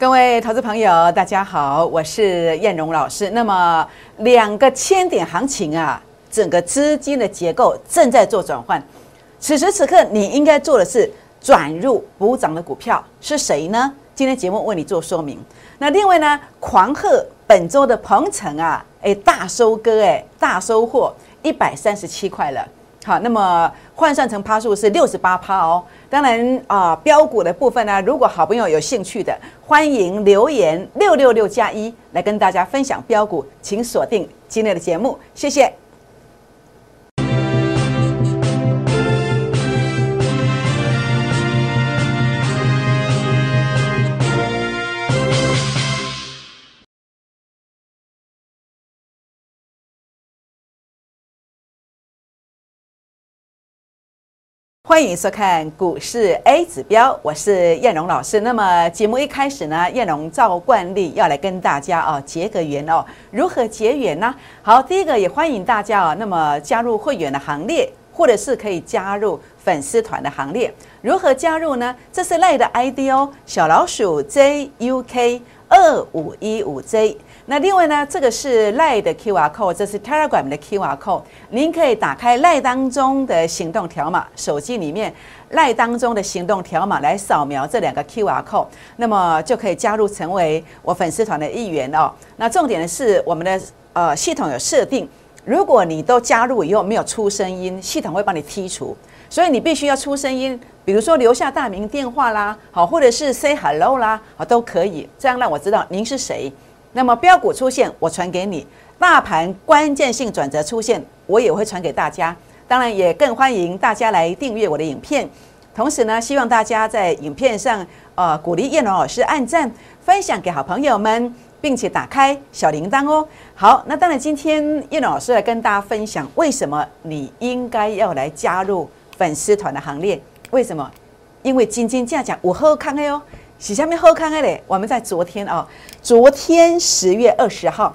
各位投资朋友，大家好，我是燕荣老师。那么两个千点行情啊，整个资金的结构正在做转换。此时此刻，你应该做的是转入补涨的股票是谁呢？今天节目为你做说明。那另外呢，狂贺本周的鹏程啊，哎，大收割哎，大收获一百三十七块了。好，那么换算成趴数是六十八趴哦。当然啊，标股的部分呢，如果好朋友有兴趣的，欢迎留言六六六加一来跟大家分享标股，请锁定今天的节目，谢谢。欢迎收看股市 A 指标，我是燕荣老师。那么节目一开始呢，燕荣照惯例要来跟大家哦结个缘哦。如何结缘呢？好，第一个也欢迎大家哦，那么加入会员的行列，或者是可以加入粉丝团的行列。如何加入呢？这是赖的 ID 哦，小老鼠 JUK 二五一五 J。那另外呢，这个是赖的 QR code，这是 Telegram 的 QR code，您可以打开赖当中的行动条码，手机里面赖当中的行动条码来扫描这两个 QR code，那么就可以加入成为我粉丝团的一员哦。那重点的是我们的呃系统有设定，如果你都加入以后没有出声音，系统会帮你剔除，所以你必须要出声音，比如说留下大名电话啦，好，或者是 say hello 啦，好都可以，这样让我知道您是谁。那么标股出现，我传给你；大盘关键性转折出现，我也会传给大家。当然，也更欢迎大家来订阅我的影片。同时呢，希望大家在影片上，呃，鼓励叶龙老师按赞、分享给好朋友们，并且打开小铃铛哦。好，那当然，今天叶龙老师来跟大家分享，为什么你应该要来加入粉丝团的行列？为什么？因为金金价讲我喝康的哦。洗下面后看看嘞，我们在昨天哦，昨天十月二十号，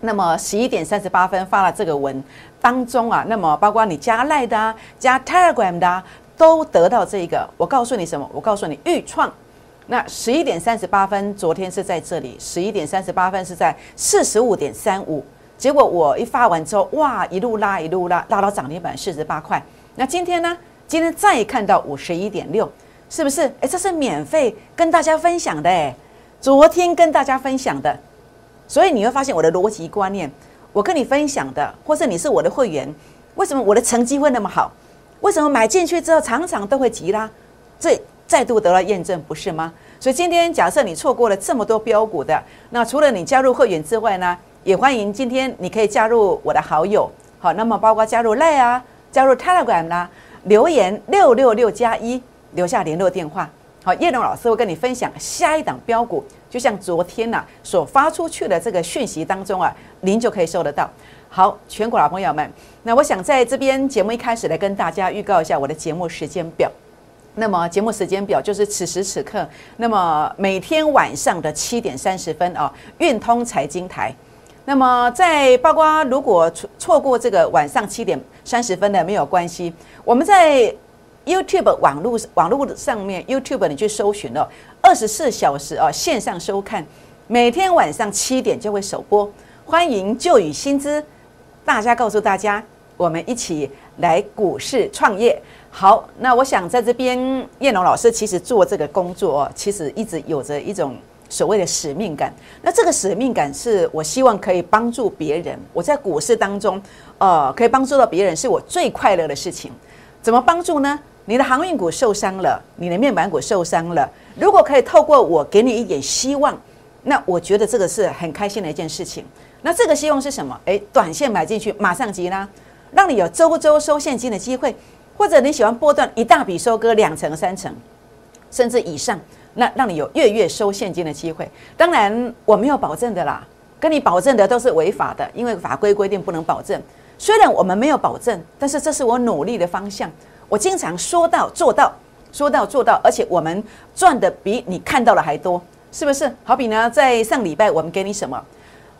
那么十一点三十八分发了这个文当中啊，那么包括你加赖的啊，加 Telegram 的啊，都得到这个。我告诉你什么？我告诉你预创。那十一点三十八分，昨天是在这里，十一点三十八分是在四十五点三五。结果我一发完之后，哇，一路拉一路拉，拉到涨停板四十八块。那今天呢？今天再看到五十一点六。是不是？哎，这是免费跟大家分享的哎，昨天跟大家分享的，所以你会发现我的逻辑观念，我跟你分享的，或是你是我的会员，为什么我的成绩会那么好？为什么买进去之后常常都会急啦？这再度得到验证，不是吗？所以今天假设你错过了这么多标股的，那除了你加入会员之外呢，也欢迎今天你可以加入我的好友，好，那么包括加入 Line 啊，加入 Telegram 啦，留言六六六加一。留下联络电话，好，叶龙老师会跟你分享下一档标股，就像昨天呐所发出去的这个讯息当中啊，您就可以收得到。好，全国老朋友们，那我想在这边节目一开始来跟大家预告一下我的节目时间表。那么节目时间表就是此时此刻，那么每天晚上的七点三十分啊，运通财经台。那么在包括如果错错过这个晚上七点三十分的没有关系，我们在。YouTube 网络网络上面，YouTube 你去搜寻了，二十四小时哦线上收看，每天晚上七点就会首播，欢迎旧与新知，大家告诉大家，我们一起来股市创业。好，那我想在这边，叶龙老师其实做这个工作哦，其实一直有着一种所谓的使命感。那这个使命感是我希望可以帮助别人，我在股市当中，呃，可以帮助到别人，是我最快乐的事情。怎么帮助呢？你的航运股受伤了，你的面板股受伤了。如果可以透过我给你一点希望，那我觉得这个是很开心的一件事情。那这个希望是什么？诶，短线买进去马上急拉，让你有周周收现金的机会，或者你喜欢波段一大笔收割两成、三成，甚至以上，那让你有月月收现金的机会。当然我没有保证的啦，跟你保证的都是违法的，因为法规规定不能保证。虽然我们没有保证，但是这是我努力的方向。我经常说到做到，说到做到，而且我们赚的比你看到的还多，是不是？好比呢，在上礼拜我们给你什么？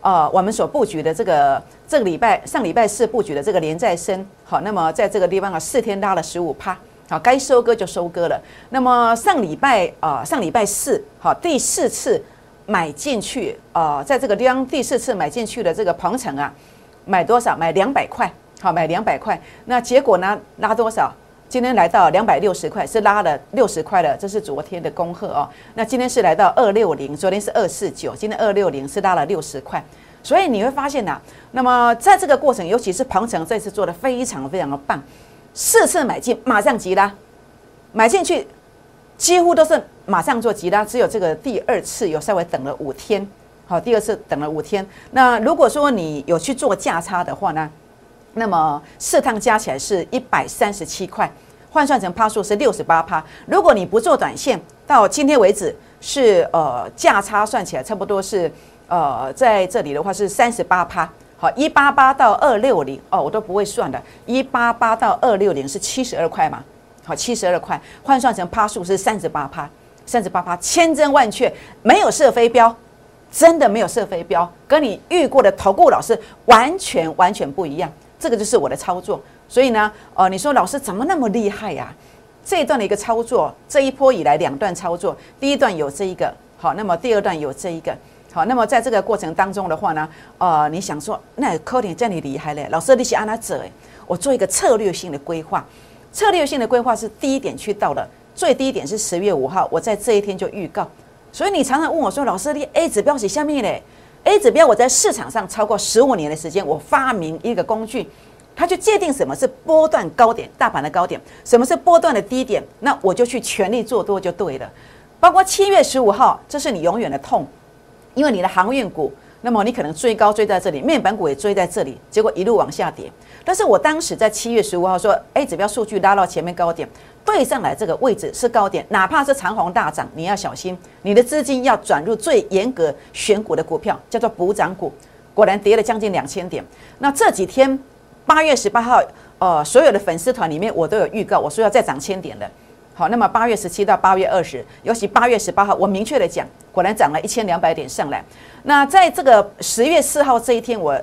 呃，我们所布局的这个这个礼拜上礼拜四布局的这个连再生，好，那么在这个地方啊，四天拉了十五趴，好，该收割就收割了。那么上礼拜啊，上礼拜四，好，第四次买进去啊，在这个地方第四次买进去的这个鹏程啊，买多少？买两百块，好，买两百块。那结果呢，拉多少？今天来到两百六十块，是拉了六十块了，这是昨天的恭贺哦。那今天是来到二六零，昨天是二四九，今天二六零是拉了六十块。所以你会发现呐，那么在这个过程，尤其是鹏程这次做的非常非常的棒。四次买进，马上急拉，买进去几乎都是马上做急拉，只有这个第二次有稍微等了五天，好，第二次等了五天。那如果说你有去做价差的话呢，那么四趟加起来是一百三十七块，换算成趴数是六十八趴。如果你不做短线，到今天为止是呃价差算起来差不多是呃在这里的话是三十八趴。好，一八八到二六零哦，我都不会算的。一八八到二六零是七十二块嘛？好，七十二块换算成趴数是三十八趴，三十八趴，千真万确，没有射飞镖，真的没有射飞镖，跟你遇过的投顾老师完全完全不一样。这个就是我的操作。所以呢，哦，你说老师怎么那么厉害呀？这一段的一个操作，这一波以来两段操作，第一段有这一个，好，那么第二段有这一个。好，那么在这个过程当中的话呢，呃，你想说，那科点叫你厉害嘞？老师，你是安哪走？诶，我做一个策略性的规划，策略性的规划是第一点去到了，最低点是十月五号，我在这一天就预告。所以你常常问我说，老师，你 A 指标是下面嘞？A 指标我在市场上超过十五年的时间，我发明一个工具，它就界定什么是波段高点，大盘的高点，什么是波段的低点，那我就去全力做多就对了。包括七月十五号，这是你永远的痛。因为你的航运股，那么你可能追高追在这里，面板股也追在这里，结果一路往下跌。但是我当时在七月十五号说，A 指标数据拉到前面高点，对上来这个位置是高点，哪怕是长虹大涨，你要小心，你的资金要转入最严格选股的股票，叫做补涨股。果然跌了将近两千点。那这几天八月十八号，呃，所有的粉丝团里面我都有预告，我说要再涨千点的。好，那么八月十七到八月二十，尤其八月十八号，我明确的讲，果然涨了一千两百点上来。那在这个十月四号这一天，我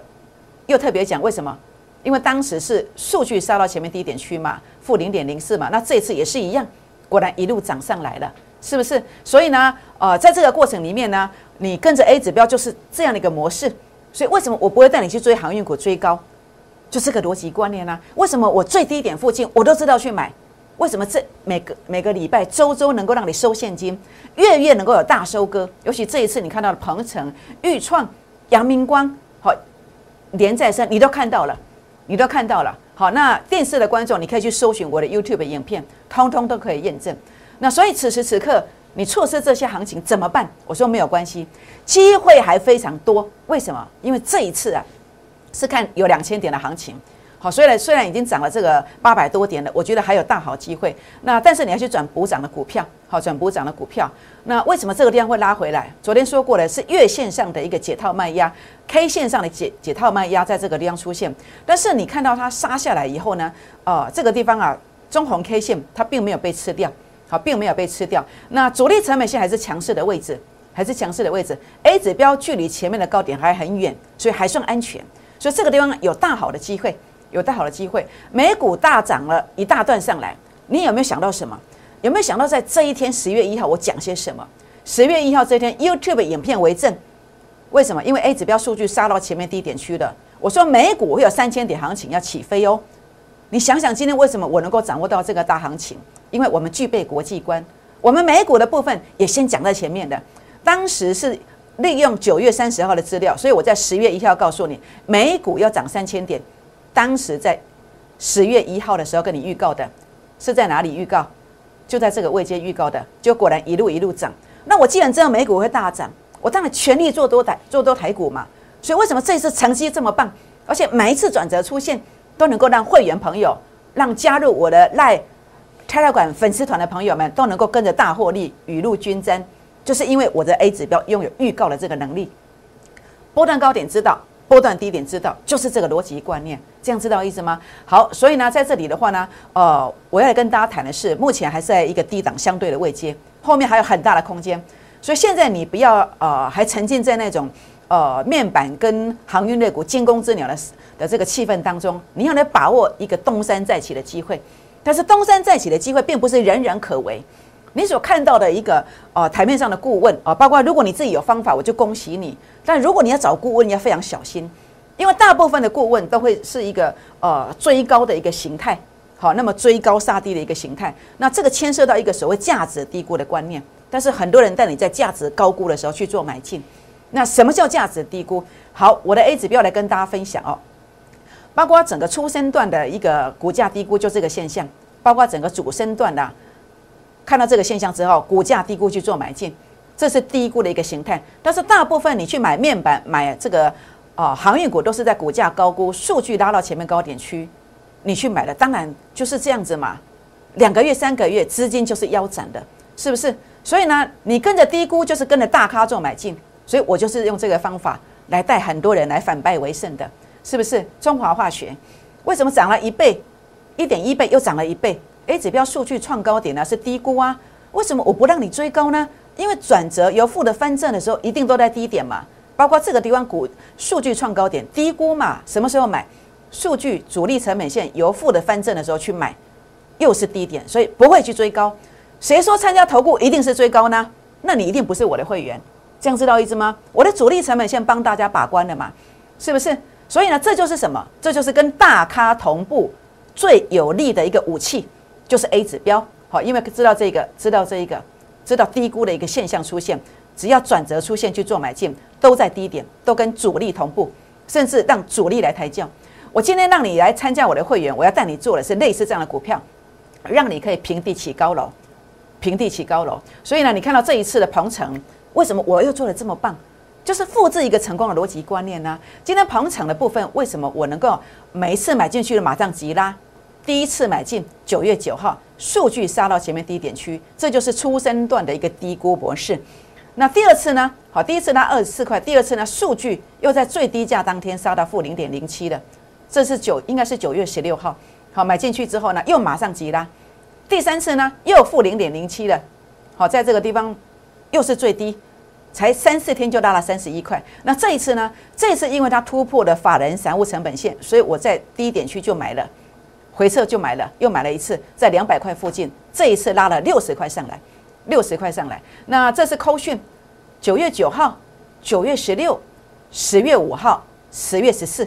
又特别讲为什么？因为当时是数据杀到前面低点区嘛，负零点零四嘛。那这次也是一样，果然一路涨上来了，是不是？所以呢，呃，在这个过程里面呢，你跟着 A 指标就是这样的一个模式。所以为什么我不会带你去追航运股追高？就这个逻辑观念呢？为什么我最低点附近我都知道去买？为什么这每个每个礼拜周周能够让你收现金，月月能够有大收割？尤其这一次你看到的鹏程、豫创、阳明光，好连在身，你都看到了，你都看到了。好，那电视的观众，你可以去搜寻我的 YouTube 影片，通通都可以验证。那所以此时此刻你错失这些行情怎么办？我说没有关系，机会还非常多。为什么？因为这一次啊，是看有两千点的行情。好，虽然虽然已经涨了这个八百多点了，我觉得还有大好机会。那但是你要去转补涨的股票，好转补涨的股票。那为什么这个地方会拉回来？昨天说过了，是月线上的一个解套卖压，K 线上的解解套卖压在这个地方出现。但是你看到它杀下来以后呢，呃，这个地方啊，中红 K 线它并没有被吃掉，好，并没有被吃掉。那主力成本线还是强势的位置，还是强势的位置。A 指标距离前面的高点还很远，所以还算安全。所以这个地方有大好的机会。有大好的机会，美股大涨了一大段上来，你有没有想到什么？有没有想到在这一天十月一号我讲些什么？十月一号这一天 YouTube 影片为证，为什么？因为 A 指标数据杀到前面低点区了，我说美股会有三千点行情要起飞哦。你想想今天为什么我能够掌握到这个大行情？因为我们具备国际观，我们美股的部分也先讲在前面的，当时是利用九月三十号的资料，所以我在十月一号告诉你美股要涨三千点。当时在十月一号的时候跟你预告的，是在哪里预告？就在这个位阶预告的，就果然一路一路涨。那我既然知道美股会大涨，我当然全力做多台做多台股嘛。所以为什么这次成绩这么棒？而且每一次转折出现，都能够让会员朋友、让加入我的赖泰拉馆粉丝团的朋友们都能够跟着大获利、雨露均沾，就是因为我的 A 指标拥有预告的这个能力。波段高点知道。波段低点知道，就是这个逻辑观念，这样知道意思吗？好，所以呢，在这里的话呢，呃，我要跟大家谈的是，目前还是在一个低档相对的位阶，后面还有很大的空间。所以现在你不要呃，还沉浸在那种呃面板跟航运类股惊弓之鸟的的这个气氛当中，你要来把握一个东山再起的机会。但是东山再起的机会并不是人人可为。你所看到的一个呃台面上的顾问啊，包括如果你自己有方法，我就恭喜你。但如果你要找顾问，你要非常小心，因为大部分的顾问都会是一个呃追高的一个形态，好，那么追高杀低的一个形态。那这个牵涉到一个所谓价值低估的观念，但是很多人带你在价值高估的时候去做买进。那什么叫价值低估？好，我的 A 指标来跟大家分享哦，包括整个初升段的一个股价低估就这个现象，包括整个主升段的。看到这个现象之后，股价低估去做买进，这是低估的一个形态。但是大部分你去买面板、买这个啊航运股，都是在股价高估、数据拉到前面高点区，你去买的，当然就是这样子嘛。两个月、三个月资金就是腰斩的，是不是？所以呢，你跟着低估就是跟着大咖做买进，所以我就是用这个方法来带很多人来反败为胜的，是不是？中华化学为什么涨了一倍、一点一倍，又涨了一倍？A 指标数据创高点呢是低估啊？为什么我不让你追高呢？因为转折由负的翻正的时候，一定都在低点嘛。包括这个地方股数据创高点低估嘛？什么时候买？数据主力成本线由负的翻正的时候去买，又是低点，所以不会去追高。谁说参加投顾一定是追高呢？那你一定不是我的会员，这样知道意思吗？我的主力成本线帮大家把关的嘛，是不是？所以呢，这就是什么？这就是跟大咖同步最有利的一个武器。就是 A 指标，好，因为知道这个，知道这一个，知道低估的一个现象出现，只要转折出现去做买进，都在低点，都跟主力同步，甚至让主力来抬轿。我今天让你来参加我的会员，我要带你做的是类似这样的股票，让你可以平地起高楼，平地起高楼。所以呢，你看到这一次的鹏程，为什么我又做的这么棒？就是复制一个成功的逻辑观念呢。今天鹏程的部分，为什么我能够每一次买进去的马上急拉？第一次买进九月九号，数据杀到前面低点区，这就是初升段的一个低估模式。那第二次呢？好，第一次拉二十四块，第二次呢，数据又在最低价当天杀到负零点零七的，这是九应该是九月十六号。好，买进去之后呢，又马上急拉。第三次呢，又负零点零七的，好，在这个地方又是最低，才三四天就拉了三十一块。那这一次呢？这一次因为它突破了法人散户成本线，所以我在低点区就买了。回撤就买了，又买了一次，在两百块附近，这一次拉了六十块上来，六十块上来。那这是扣讯，九月九号、九月十六、十月五号、十月十四。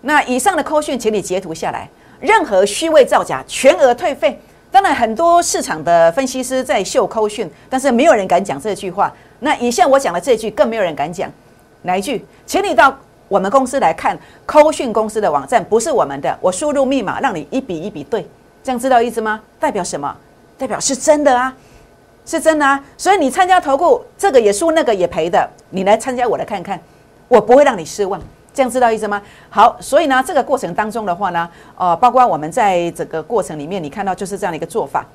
那以上的扣讯，请你截图下来。任何虚伪造假，全额退费。当然，很多市场的分析师在秀扣讯，但是没有人敢讲这句话。那以下我讲的这句，更没有人敢讲。哪一句？请你到。我们公司来看，扣讯公司的网站不是我们的，我输入密码让你一笔一笔对，这样知道意思吗？代表什么？代表是真的啊，是真的啊。所以你参加投顾，这个也输，那个也赔的，你来参加我来看看，我不会让你失望，这样知道意思吗？好，所以呢，这个过程当中的话呢，呃，包括我们在这个过程里面，你看到就是这样的一个做法。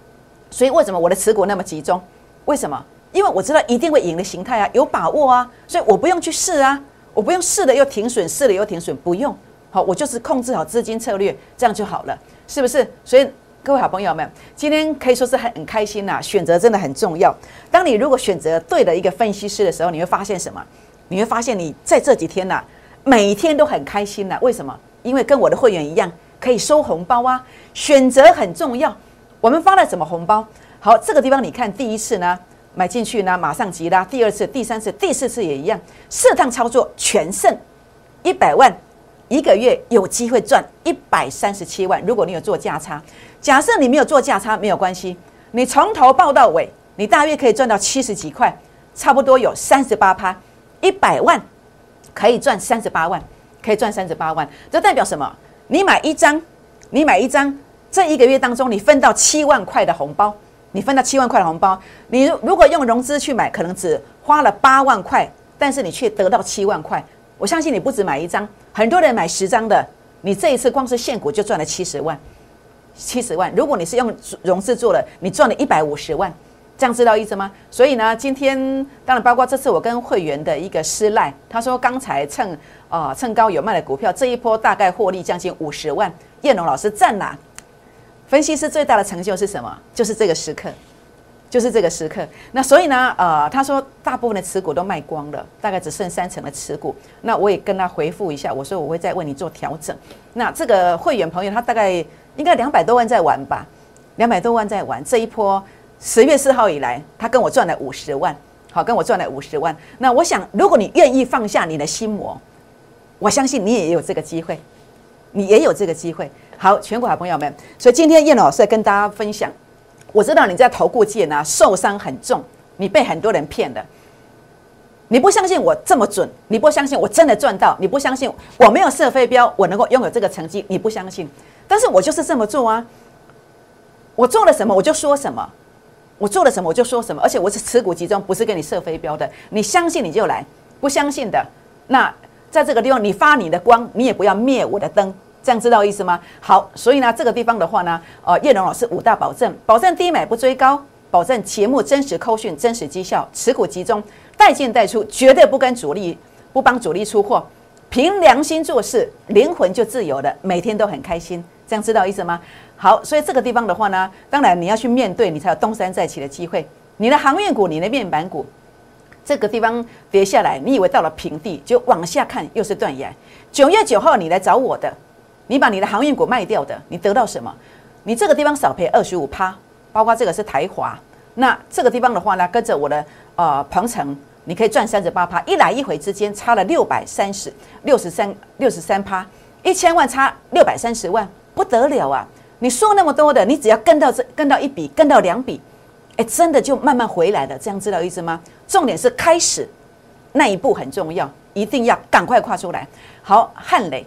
所以为什么我的持股那么集中？为什么？因为我知道一定会赢的形态啊，有把握啊，所以我不用去试啊。我不用试了又停损，试了又停损，不用。好，我就是控制好资金策略，这样就好了，是不是？所以各位好朋友们，今天可以说是很开心呐。选择真的很重要。当你如果选择对的一个分析师的时候，你会发现什么？你会发现你在这几天呐，每天都很开心呐。为什么？因为跟我的会员一样，可以收红包啊。选择很重要。我们发了什么红包？好，这个地方你看，第一次呢。买进去呢，马上急拉。第二次、第三次、第四次也一样，四趟操作全胜，一百万，一个月有机会赚一百三十七万。如果你有做价差，假设你没有做价差，没有关系，你从头报到尾，你大约可以赚到七十几块，差不多有三十八趴，一百万可以赚三十八万，可以赚三十八万。这代表什么？你买一张，你买一张，这一个月当中你分到七万块的红包。你分到七万块的红包，你如果用融资去买，可能只花了八万块，但是你却得到七万块。我相信你不止买一张，很多人买十张的，你这一次光是现股就赚了七十万，七十万。如果你是用融资做了，你赚了一百五十万，这样知道意思吗？所以呢，今天当然包括这次我跟会员的一个失赖，他说刚才趁啊趁高有卖的股票，这一波大概获利将近五十万。叶龙老师赞哪？分析师最大的成就是什么？就是这个时刻，就是这个时刻。那所以呢，呃，他说大部分的持股都卖光了，大概只剩三成的持股。那我也跟他回复一下，我说我会再为你做调整。那这个会员朋友他大概应该两百多万在玩吧？两百多万在玩这一波，十月四号以来，他跟我赚了五十万，好，跟我赚了五十万。那我想，如果你愿意放下你的心魔，我相信你也有这个机会，你也有这个机会。好，全国好朋友们，所以今天叶老师跟大家分享，我知道你在投顾界呢受伤很重，你被很多人骗的，你不相信我这么准，你不相信我真的赚到，你不相信我没有设飞镖，我能够拥有这个成绩，你不相信，但是我就是这么做啊。我做了什么我就说什么，我做了什么我就说什么，而且我是持股集中，不是给你设飞镖的。你相信你就来，不相信的，那在这个地方你发你的光，你也不要灭我的灯，这样知道意思吗？好，所以呢，这个地方的话呢，呃，叶龙老师五大保证：保证低买不追高，保证节目真实扣讯、真实绩效，持股集中，带进带出，绝对不跟主力不帮主力出货，凭良心做事，灵魂就自由了，每天都很开心，这样知道意思吗？好，所以这个地方的话呢，当然你要去面对，你才有东山再起的机会。你的航运股，你的面板股，这个地方跌下来，你以为到了平地，就往下看又是断崖。九月九号你来找我的，你把你的航运股卖掉的，你得到什么？你这个地方少赔二十五趴，包括这个是台华。那这个地方的话呢，跟着我的呃鹏程，你可以赚三十八趴，一来一回之间差了六百三十六十三六十三趴，一千万差六百三十万，不得了啊！你说那么多的，你只要跟到这，跟到一笔，跟到两笔，哎，真的就慢慢回来了。这样知道意思吗？重点是开始那一步很重要，一定要赶快跨出来。好，汉磊，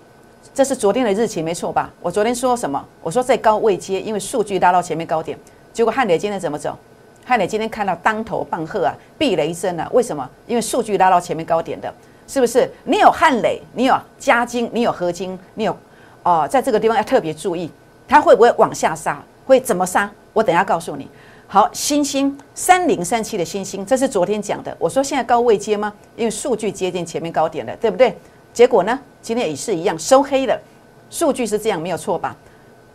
这是昨天的日期没错吧？我昨天说什么？我说在高位接，因为数据拉到前面高点。结果汉磊今天怎么走？汉磊今天看到当头棒喝啊，避雷声啊。为什么？因为数据拉到前面高点的，是不是？你有汉磊，你有加金，你有合金，你有哦，在这个地方要特别注意。它会不会往下杀？会怎么杀？我等下告诉你。好，星星三零三七的星星，这是昨天讲的。我说现在高位接吗？因为数据接近前面高点了，对不对？结果呢，今天也是一样收黑了。数据是这样，没有错吧？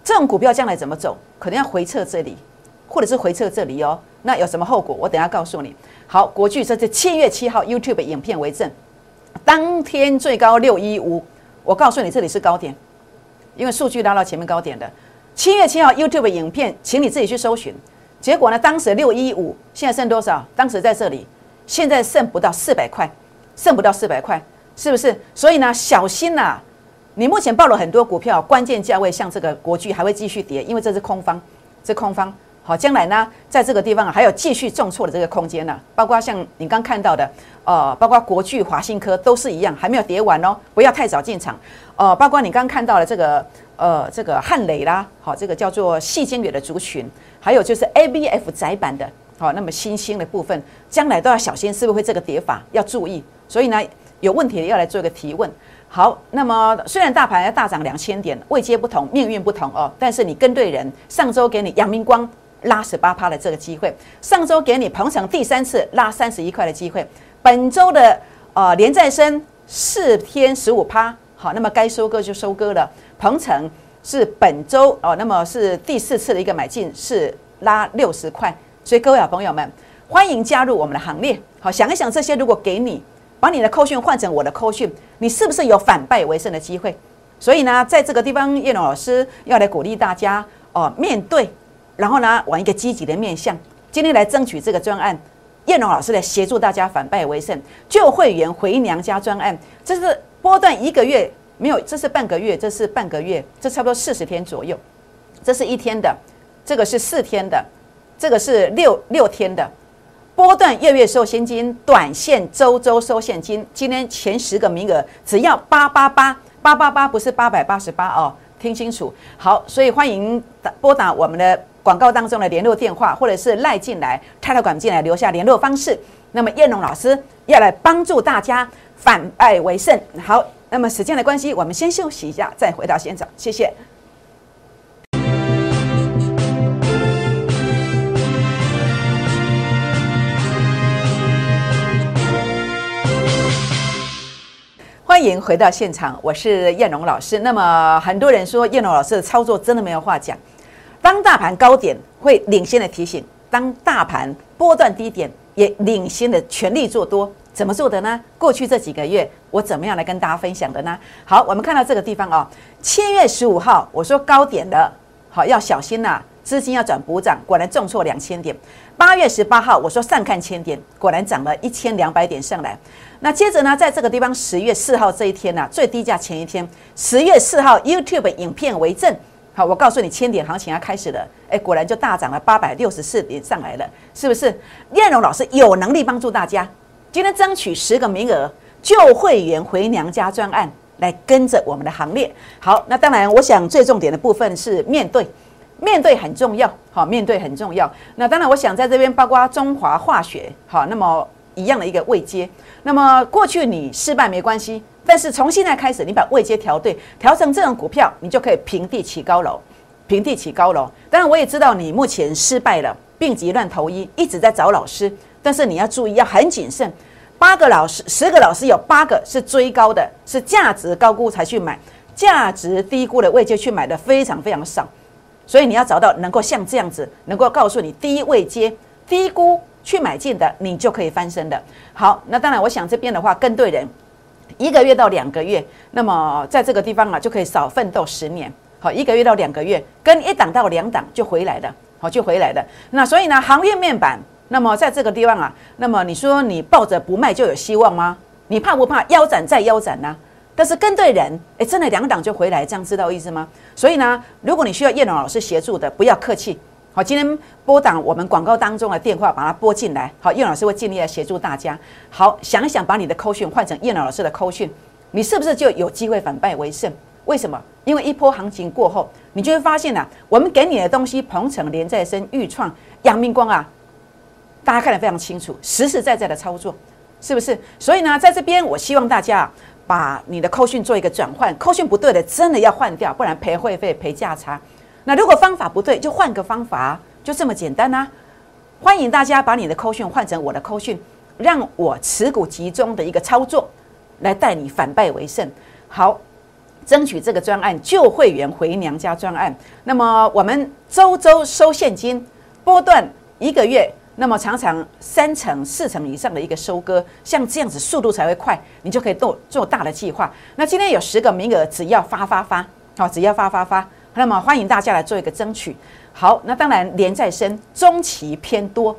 这种股票将来怎么走？可能要回撤这里，或者是回撤这里哦。那有什么后果？我等下告诉你。好，国巨这是七月七号 YouTube 影片为证，当天最高六一五。我告诉你，这里是高点，因为数据拉到前面高点的。七月七号 YouTube 影片，请你自己去搜寻。结果呢，当时六一五，现在剩多少？当时在这里，现在剩不到四百块，剩不到四百块，是不是？所以呢，小心呐！你目前报了很多股票，关键价位像这个国巨还会继续跌，因为这是空方，这空方。好，将来呢，在这个地方还有继续重挫的这个空间呢。包括像你刚看到的，呃，包括国巨、华新科都是一样，还没有跌完哦，不要太早进场。呃，包括你刚看到的这个。呃，这个汉雷啦，好，这个叫做细晶圆的族群，还有就是 A B F 窄板的，好，那么新兴的部分，将来都要小心，是不是会这个跌法要注意？所以呢，有问题的要来做一个提问。好，那么虽然大盘要大涨两千点，位阶不同，命运不同哦，但是你跟对人，上周给你阳明光拉十八趴的这个机会，上周给你鹏程第三次拉三十一块的机会，本周的呃连再生四天十五趴，好，那么该收割就收割了。鹏程是本周哦，那么是第四次的一个买进，是拉六十块，所以各位好朋友们，欢迎加入我们的行列。好，想一想这些，如果给你把你的扣讯换成我的扣讯，你是不是有反败为胜的机会？所以呢，在这个地方，叶龙老师要来鼓励大家哦，面对，然后呢，往一个积极的面向，今天来争取这个专案，叶龙老师来协助大家反败为胜，救会员回娘家专案，这是波段一个月。没有，这是半个月，这是半个月，这差不多四十天左右。这是一天的，这个是四天的，这个是六六天的。波段月月收现金，短线周周收现金。今天前十个名额只要八八八八八八，不是八百八十八哦，听清楚。好，所以欢迎打拨打我们的广告当中的联络电话，或者是赖进来、泰特管进来留下联络方式。那么燕龙老师要来帮助大家反败为胜。好。那么时间的关系，我们先休息一下，再回到现场。谢谢。欢迎回到现场，我是燕龙老师。那么很多人说燕龙老师的操作真的没有话讲。当大盘高点会领先的提醒，当大盘波段低点也领先的全力做多。怎么做的呢？过去这几个月，我怎么样来跟大家分享的呢？好，我们看到这个地方哦，七月十五号，我说高点的，好要小心呐，资金要转补涨，果然重挫两千点。八月十八号我说上看千点，果然涨了一千两百点上来。那接着呢，在这个地方十月四号这一天呢，最低价前一天，十月四号 YouTube 影片为证。好，我告诉你，千点行情要开始了，哎，果然就大涨了八百六十四点上来了，是不是？燕荣老师有能力帮助大家，今天争取十个名额，救会员回娘家专案，来跟着我们的行列。好，那当然，我想最重点的部分是面对，面对很重要，好，面对很重要。那当然，我想在这边包括中华化学，好，那么一样的一个位阶，那么过去你失败没关系。但是从现在开始，你把位阶调对，调成这种股票，你就可以平地起高楼，平地起高楼。当然，我也知道你目前失败了，病急乱投医，一直在找老师。但是你要注意，要很谨慎。八个老师，十个老师有八个是追高的，是价值高估才去买，价值低估的位阶去买的非常非常少。所以你要找到能够像这样子，能够告诉你低位阶、低估去买进的，你就可以翻身的。好，那当然，我想这边的话跟对人。一个月到两个月，那么在这个地方啊，就可以少奋斗十年。好，一个月到两个月，跟一档到两档就回来了，好就回来了。那所以呢，行业面板，那么在这个地方啊，那么你说你抱着不卖就有希望吗？你怕不怕腰斩再腰斩呢？但是跟对人，哎，真的两档就回来，这样知道意思吗？所以呢，如果你需要叶龙老师协助的，不要客气。好，今天拨打我们广告当中的电话，把它拨进来。好，叶老师会尽力来协助大家。好，想一想，把你的扣讯换成叶老师的扣讯，你是不是就有机会反败为胜？为什么？因为一波行情过后，你就会发现啊，我们给你的东西，鹏程、连再生、豫创、阳明光啊，大家看得非常清楚，实实在在的操作，是不是？所以呢，在这边，我希望大家啊把你的扣讯做一个转换，扣讯不对的，真的要换掉，不然赔会费、赔价差。那如果方法不对，就换个方法，就这么简单呐！欢迎大家把你的扣讯换成我的扣讯，让我持股集中的一个操作，来带你反败为胜。好，争取这个专案旧会员回娘家专案。那么我们周周收现金，波段一个月，那么常常三成、四成以上的一个收割，像这样子速度才会快，你就可以做做大的计划。那今天有十个名额，只要发发发，好，只要发发发。那么欢迎大家来做一个争取。好，那当然连在升，中期偏多，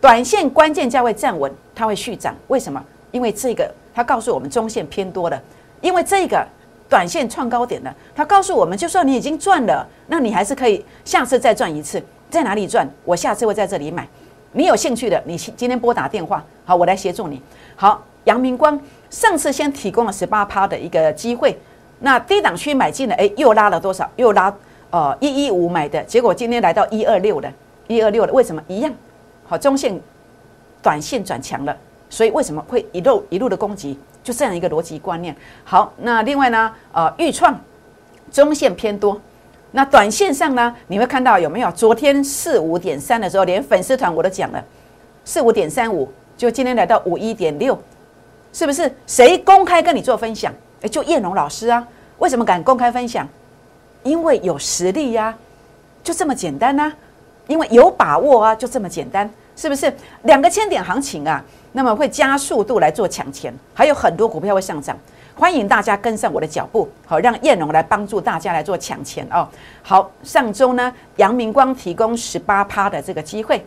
短线关键价位站稳，它会续涨。为什么？因为这个它告诉我们中线偏多了，因为这个短线创高点了，它告诉我们，就算你已经赚了，那你还是可以下次再赚一次。在哪里赚？我下次会在这里买。你有兴趣的，你今天拨打电话，好，我来协助你。好，阳明光上次先提供了十八趴的一个机会。那低档区买进的，哎，又拉了多少？又拉，呃，一一五买的结果，今天来到一二六了，一二六了，为什么一样？好，中线、短线转强了，所以为什么会一路一路的攻击？就这样一个逻辑观念。好，那另外呢，呃，预创中线偏多，那短线上呢，你会看到有没有？昨天四五点三的时候，连粉丝团我都讲了，四五点三五，就今天来到五一点六，是不是？谁公开跟你做分享？哎，就叶龙老师啊，为什么敢公开分享？因为有实力呀，就这么简单呐。因为有把握啊，就这么简单，是不是？两个千点行情啊，那么会加速度来做抢钱，还有很多股票会上涨。欢迎大家跟上我的脚步，好，让燕龙来帮助大家来做抢钱哦。好，上周呢，阳明光提供十八趴的这个机会，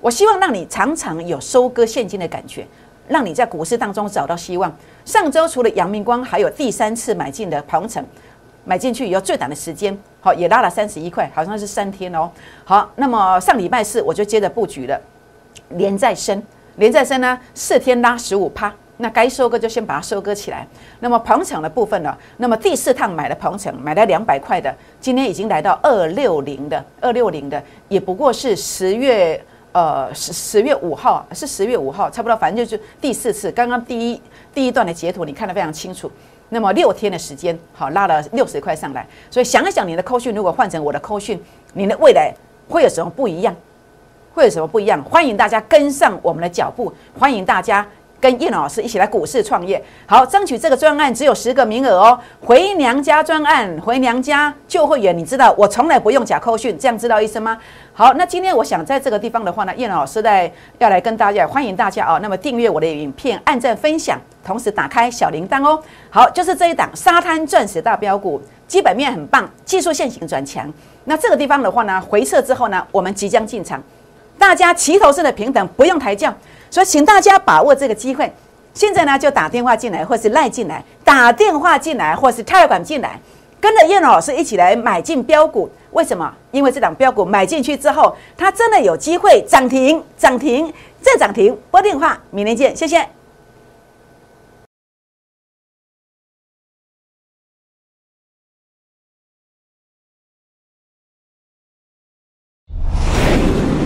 我希望让你常常有收割现金的感觉，让你在股市当中找到希望。上周除了阳明光，还有第三次买进的鹏程，买进去以后最短的时间，好也拉了三十一块，好像是三天哦。好，那么上礼拜四我就接着布局了，连再升，连再升呢，四天拉十五趴，那该收割就先把它收割起来。那么鹏程的部分呢，那么第四趟买的鹏程，买了两百块的，今天已经来到二六零的，二六零的也不过是十月。呃，十十月五号是十月五号，差不多，反正就是第四次。刚刚第一第一段的截图你看得非常清楚。那么六天的时间，好拉了六十块上来。所以想一想，你的扣讯如果换成我的扣讯，你的未来会有什么不一样？会有什么不一样？欢迎大家跟上我们的脚步，欢迎大家跟叶老师一起来股市创业，好，争取这个专案只有十个名额哦。回娘家专案，回娘家就会员，你知道我从来不用假扣讯，这样知道意思吗？好，那今天我想在这个地方的话呢，叶老师在要来跟大家欢迎大家哦。那么订阅我的影片，按赞分享，同时打开小铃铛哦。好，就是这一档沙滩钻石大标股，基本面很棒，技术线型转强。那这个地方的话呢，回撤之后呢，我们即将进场，大家齐头式的平等，不用抬轿。所以，请大家把握这个机会。现在呢，就打电话进来，或是赖进来；打电话进来，或是泰管进来，跟着叶老师一起来买进标股。为什么？因为这档标股买进去之后，它真的有机会涨停、涨停再涨停。拨电话，明天见，谢谢。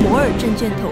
摩尔证券投。